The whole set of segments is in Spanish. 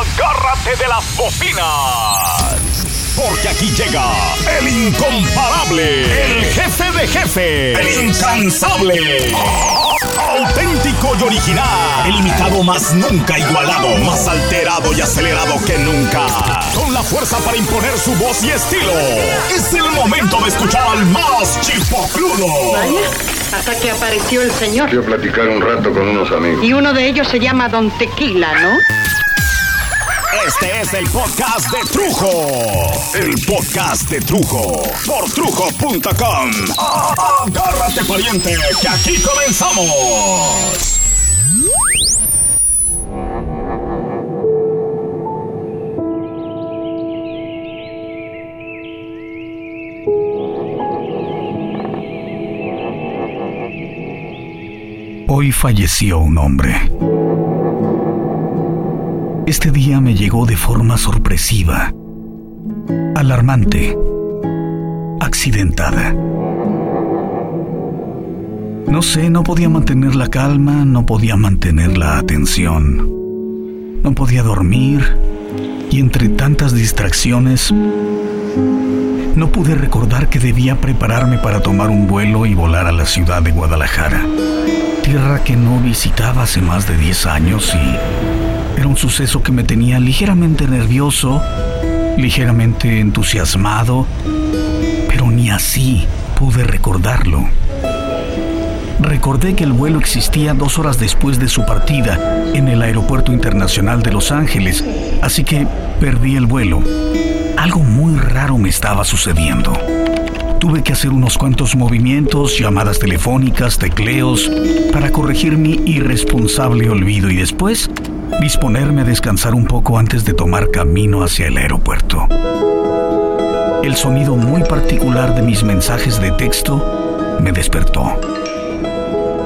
agárrate de las bocinas. Porque aquí llega el incomparable, el jefe de jefe, el incansable. Auténtico y original, el imitado más nunca igualado, más alterado y acelerado que nunca. Con la fuerza para imponer su voz y estilo. Es el momento de escuchar al más chipocludo. Vaya, hasta que apareció el señor. Quiero platicar un rato con unos amigos. Y uno de ellos se llama Don Tequila, ¿no? Este es el podcast de Trujo. El podcast de Trujo. Por trujo.com. Agárrate, pariente, que aquí comenzamos. Hoy falleció un hombre. Este día me llegó de forma sorpresiva, alarmante, accidentada. No sé, no podía mantener la calma, no podía mantener la atención, no podía dormir y entre tantas distracciones no pude recordar que debía prepararme para tomar un vuelo y volar a la ciudad de Guadalajara, tierra que no visitaba hace más de 10 años y era un suceso que me tenía ligeramente nervioso, ligeramente entusiasmado, pero ni así pude recordarlo. Recordé que el vuelo existía dos horas después de su partida en el Aeropuerto Internacional de Los Ángeles, así que perdí el vuelo. Algo muy raro me estaba sucediendo. Tuve que hacer unos cuantos movimientos, llamadas telefónicas, tecleos, para corregir mi irresponsable olvido y después disponerme a descansar un poco antes de tomar camino hacia el aeropuerto. El sonido muy particular de mis mensajes de texto me despertó.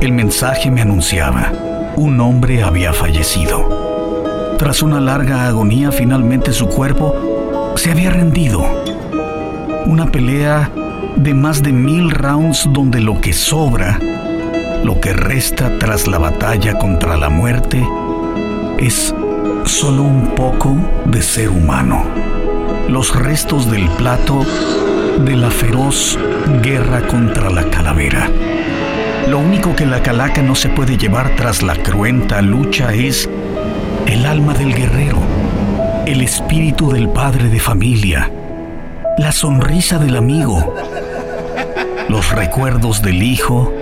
El mensaje me anunciaba, un hombre había fallecido. Tras una larga agonía, finalmente su cuerpo se había rendido. Una pelea de más de mil rounds donde lo que sobra, lo que resta tras la batalla contra la muerte, es solo un poco de ser humano. Los restos del plato de la feroz guerra contra la calavera. Lo único que la calaca no se puede llevar tras la cruenta lucha es el alma del guerrero, el espíritu del padre de familia, la sonrisa del amigo, los recuerdos del hijo,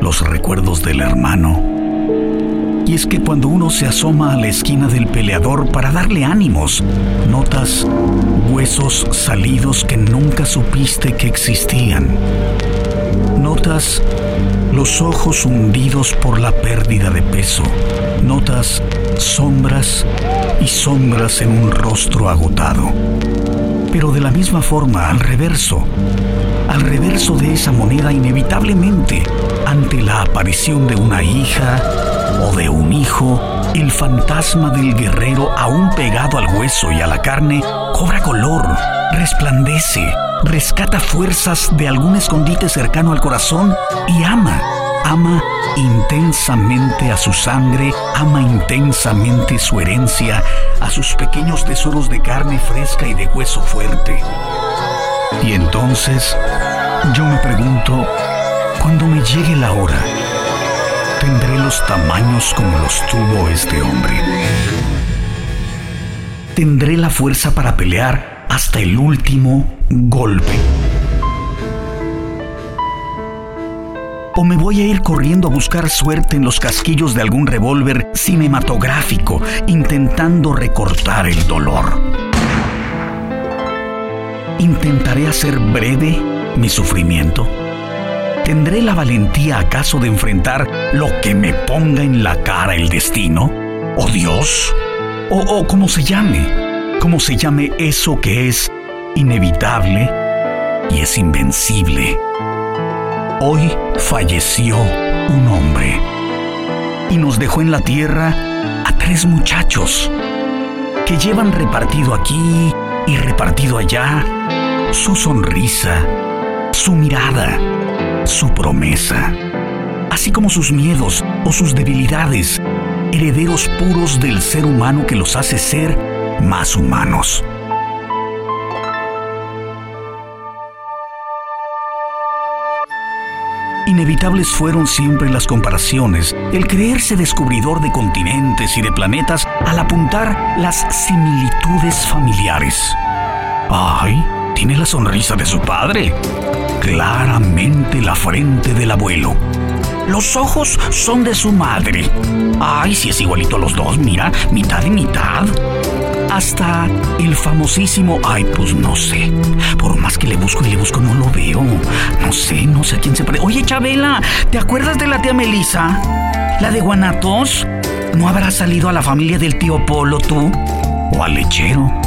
los recuerdos del hermano. Y es que cuando uno se asoma a la esquina del peleador para darle ánimos, notas huesos salidos que nunca supiste que existían. Notas los ojos hundidos por la pérdida de peso. Notas sombras y sombras en un rostro agotado. Pero de la misma forma, al reverso, al reverso de esa moneda inevitablemente, ante la aparición de una hija o de un hijo, el fantasma del guerrero aún pegado al hueso y a la carne cobra color, resplandece, rescata fuerzas de algún escondite cercano al corazón y ama, ama intensamente a su sangre, ama intensamente su herencia, a sus pequeños tesoros de carne fresca y de hueso fuerte. Y entonces, yo me pregunto, cuando me llegue la hora, ¿tendré los tamaños como los tuvo este hombre? ¿Tendré la fuerza para pelear hasta el último golpe? ¿O me voy a ir corriendo a buscar suerte en los casquillos de algún revólver cinematográfico intentando recortar el dolor? ¿Intentaré hacer breve mi sufrimiento? ¿Tendré la valentía acaso de enfrentar lo que me ponga en la cara el destino? ¿O Dios? ¿O, o como se llame? ¿Cómo se llame eso que es inevitable y es invencible? Hoy falleció un hombre y nos dejó en la tierra a tres muchachos que llevan repartido aquí y repartido allá su sonrisa, su mirada, su promesa, así como sus miedos o sus debilidades, herederos puros del ser humano que los hace ser más humanos. Inevitables fueron siempre las comparaciones, el creerse descubridor de continentes y de planetas al apuntar las similitudes familiares. ¡Ay! Tiene la sonrisa de su padre. Claramente la frente del abuelo. Los ojos son de su madre. Ay, si es igualito a los dos, mira, mitad y mitad hasta el famosísimo, ay, pues no sé. Por más que le busco y le busco, no lo veo. No sé, no sé a quién se parece. Oye, Chabela, ¿te acuerdas de la tía Melisa? ¿La de Guanatos? ¿No habrá salido a la familia del tío Polo tú? ¿O al lechero?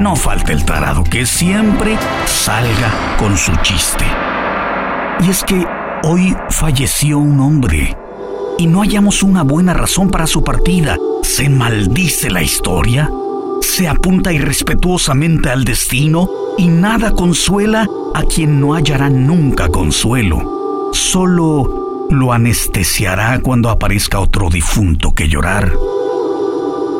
No falta el tarado que siempre salga con su chiste. Y es que hoy falleció un hombre y no hallamos una buena razón para su partida. ¿Se maldice la historia? se apunta irrespetuosamente al destino y nada consuela a quien no hallará nunca consuelo. Solo lo anestesiará cuando aparezca otro difunto que llorar.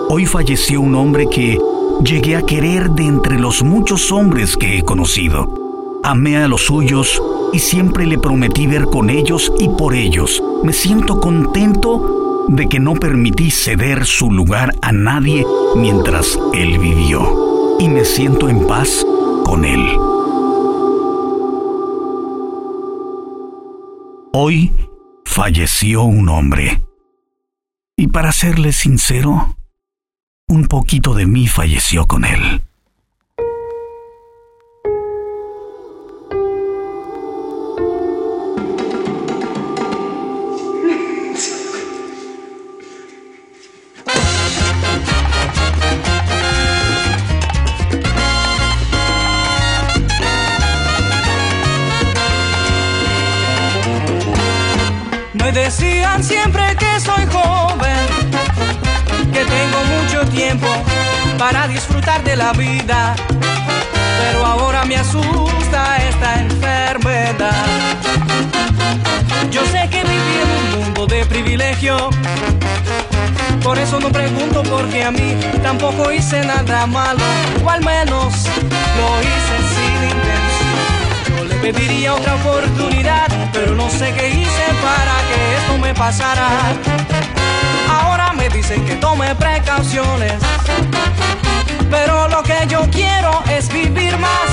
Hoy falleció un hombre que llegué a querer de entre los muchos hombres que he conocido. Amé a los suyos y siempre le prometí ver con ellos y por ellos. Me siento contento de que no permití ceder su lugar a nadie mientras él vivió. Y me siento en paz con él. Hoy falleció un hombre. Y para serle sincero, un poquito de mí falleció con él. decían siempre que soy que tengo mucho tiempo para disfrutar de la vida, pero ahora me asusta esta enfermedad. Yo sé que viví en un mundo de privilegio, por eso no pregunto porque a mí tampoco hice nada malo, o al menos lo hice sin intención. Yo le pediría otra oportunidad, pero no sé qué hice para que esto me pasara. Me dicen que tome precauciones, pero lo que yo quiero es vivir más.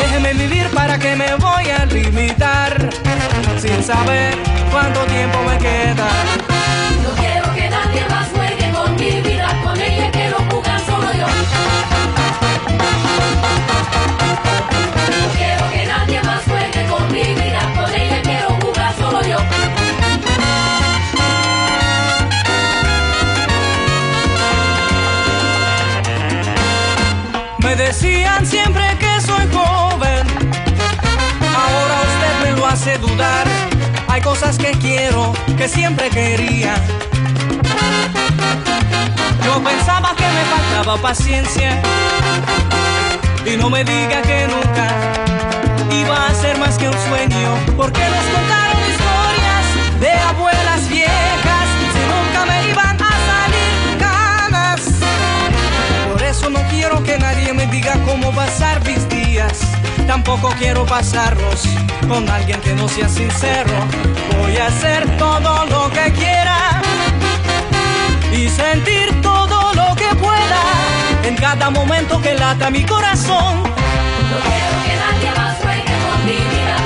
Déjeme vivir para que me voy a limitar, sin saber cuánto tiempo me queda. No quiero que más juegue decían siempre que soy joven, ahora usted me lo hace dudar. Hay cosas que quiero, que siempre quería. Yo pensaba que me faltaba paciencia y no me diga que nunca iba a ser más que un sueño, porque nos contaron historias de abuelas pasar mis días. Tampoco quiero pasarlos con alguien que no sea sincero. Voy a hacer todo lo que quiera y sentir todo lo que pueda en cada momento que lata mi corazón. No quiero que nadie más juegue con mi vida,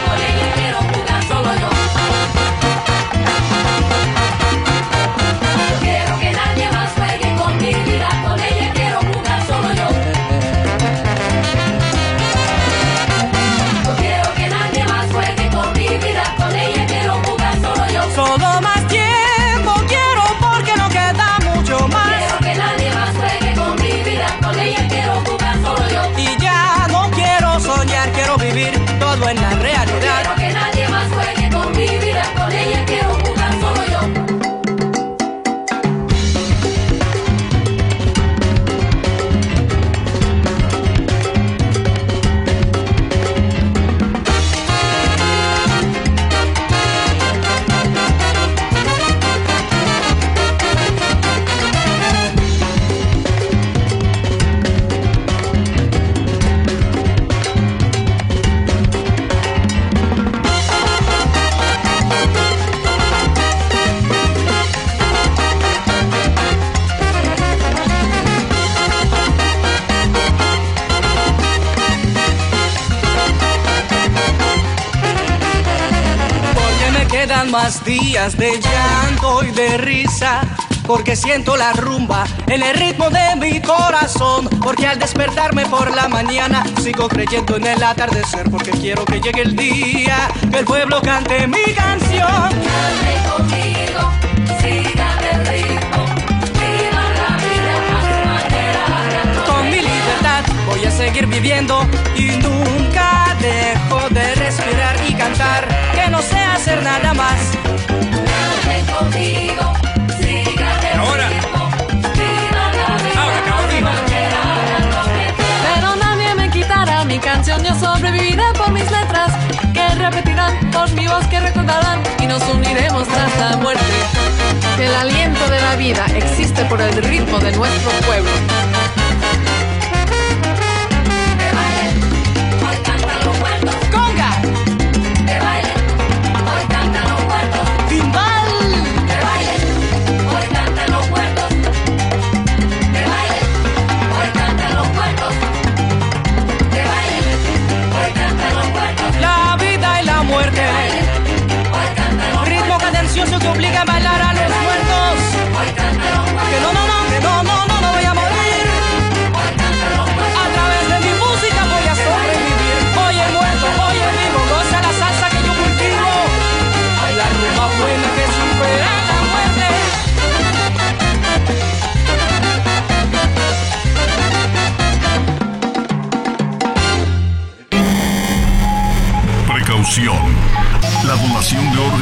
solo más días de llanto y de risa. Porque siento la rumba en el ritmo de mi corazón. Porque al despertarme por la mañana sigo creyendo en el atardecer. Porque quiero que llegue el día que el pueblo cante mi canción. Cante conmigo, siga el ritmo, viva la vida a su manera. Con mi libertad voy a seguir viviendo y nunca dejo de respirar cantar. Que no sé hacer nada más. Conmigo, Ahora. Pero nadie me quitará mi canción, yo sobreviviré por mis letras, que repetirán por mi voz que recordarán y nos uniremos tras la muerte. El aliento de la vida existe por el ritmo de nuestro pueblo.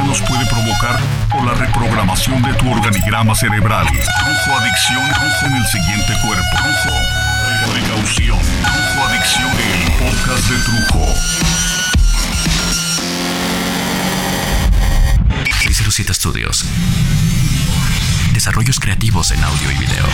Órganos puede provocar o la reprogramación de tu organigrama cerebral. Trujo Adicción Trujo en el siguiente cuerpo. Trujo. Precaución. Trujo Adicción el podcast de Trujo. 607 Studios. Desarrollos creativos en audio y video.